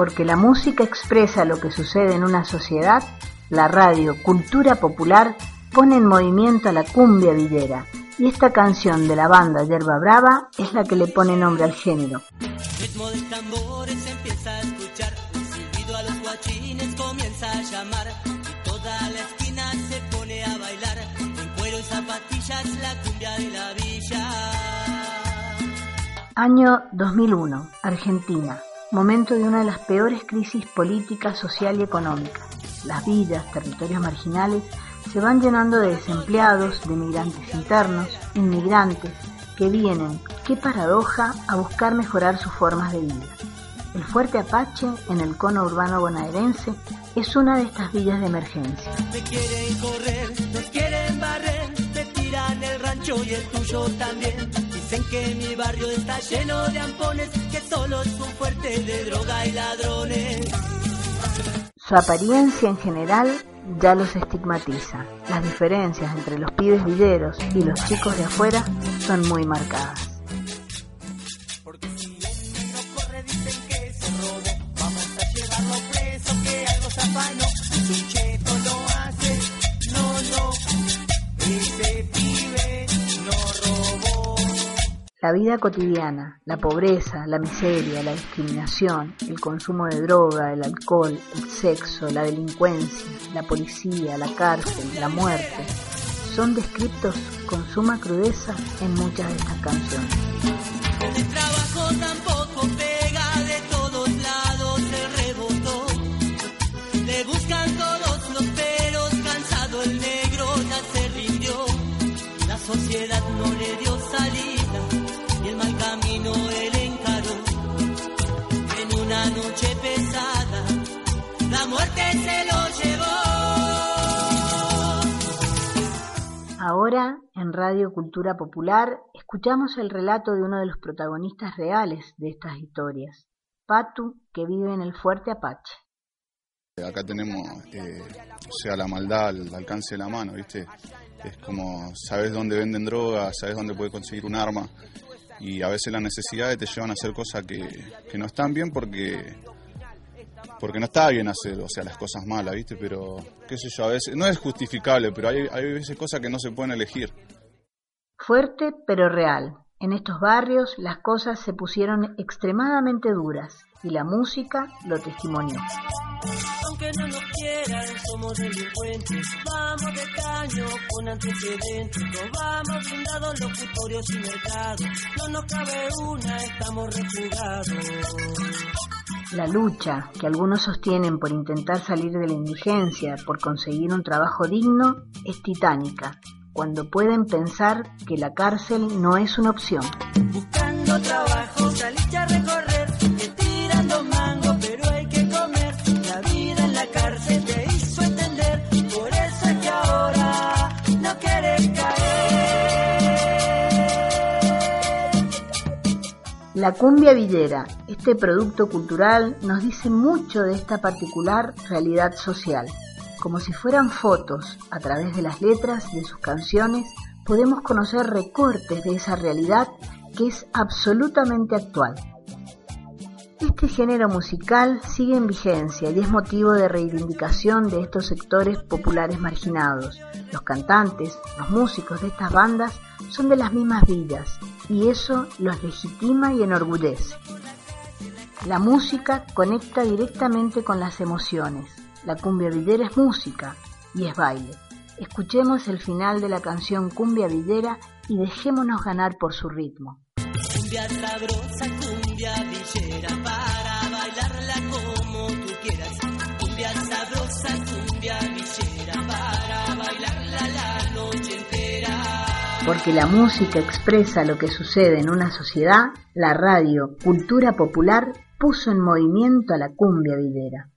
porque la música expresa lo que sucede en una sociedad, la radio Cultura Popular pone en movimiento a la cumbia villera. Y esta canción de la banda Yerba Brava es la que le pone nombre al género. ritmo de tambores empieza a escuchar, silbido a los guachines comienza a llamar, y toda la esquina se pone a bailar, en cuero y zapatillas la cumbia de la villa. Año 2001, Argentina, momento de una de las peores crisis políticas, social y económica. Las villas, territorios marginales, se van llenando de desempleados, de migrantes internos, inmigrantes, que vienen, qué paradoja, a buscar mejorar sus formas de vida. El Fuerte Apache, en el cono urbano bonaerense, es una de estas villas de emergencia. Me quieren correr, nos quieren barrer, te tiran el rancho y el tuyo también. Dicen que mi barrio está lleno de ampones, que solo es un fuerte de droga y ladrones. Su apariencia en general ya los estigmatiza. Las diferencias entre los pibes villeros y los chicos de afuera son muy marcadas. Dicen que se robó, vamos a llevarlo preso que algo se La vida cotidiana, la pobreza, la miseria, la discriminación, el consumo de droga, el alcohol, el sexo, la delincuencia, la policía, la cárcel, la muerte, son descritos con suma crudeza en muchas de estas canciones. Noche pesada, la muerte se lo llevó. Ahora, en Radio Cultura Popular, escuchamos el relato de uno de los protagonistas reales de estas historias, Patu, que vive en el Fuerte Apache. Acá tenemos, eh, o sea, la maldad al alcance de la mano, ¿viste? Es como, sabes dónde venden droga, sabes dónde puedes conseguir un arma y a veces las necesidades te llevan a hacer cosas que, no están bien porque porque no está bien hacer, o sea, las cosas malas, ¿viste? Pero, qué sé yo, a veces, no es justificable, pero hay, hay veces cosas que no se pueden elegir. Fuerte pero real. En estos barrios las cosas se pusieron extremadamente duras y la música lo testimonió. Aunque no nos quieran, somos delincuentes. Vamos de caño con antecedentes. Robamos blindados, locutorios y mercados. No nos cabe una, estamos refugados. La lucha que algunos sostienen por intentar salir de la indigencia, por conseguir un trabajo digno, es titánica, cuando pueden pensar que la cárcel no es una opción. Buscando trabajo, saliste a recorrer. La cumbia villera, este producto cultural, nos dice mucho de esta particular realidad social. Como si fueran fotos, a través de las letras de sus canciones, podemos conocer recortes de esa realidad que es absolutamente actual. Este género musical sigue en vigencia y es motivo de reivindicación de estos sectores populares marginados. Los cantantes, los músicos de estas bandas son de las mismas villas y eso los legitima y enorgullece. La música conecta directamente con las emociones. La cumbia villera es música y es baile. Escuchemos el final de la canción Cumbia Villera y dejémonos ganar por su ritmo. Cumbia villera, para bailarla como tú quieras. Cumbia sabrosa, cumbia villera, para bailarla la noche entera. Porque la música expresa lo que sucede en una sociedad, la radio Cultura Popular puso en movimiento a la cumbia villera.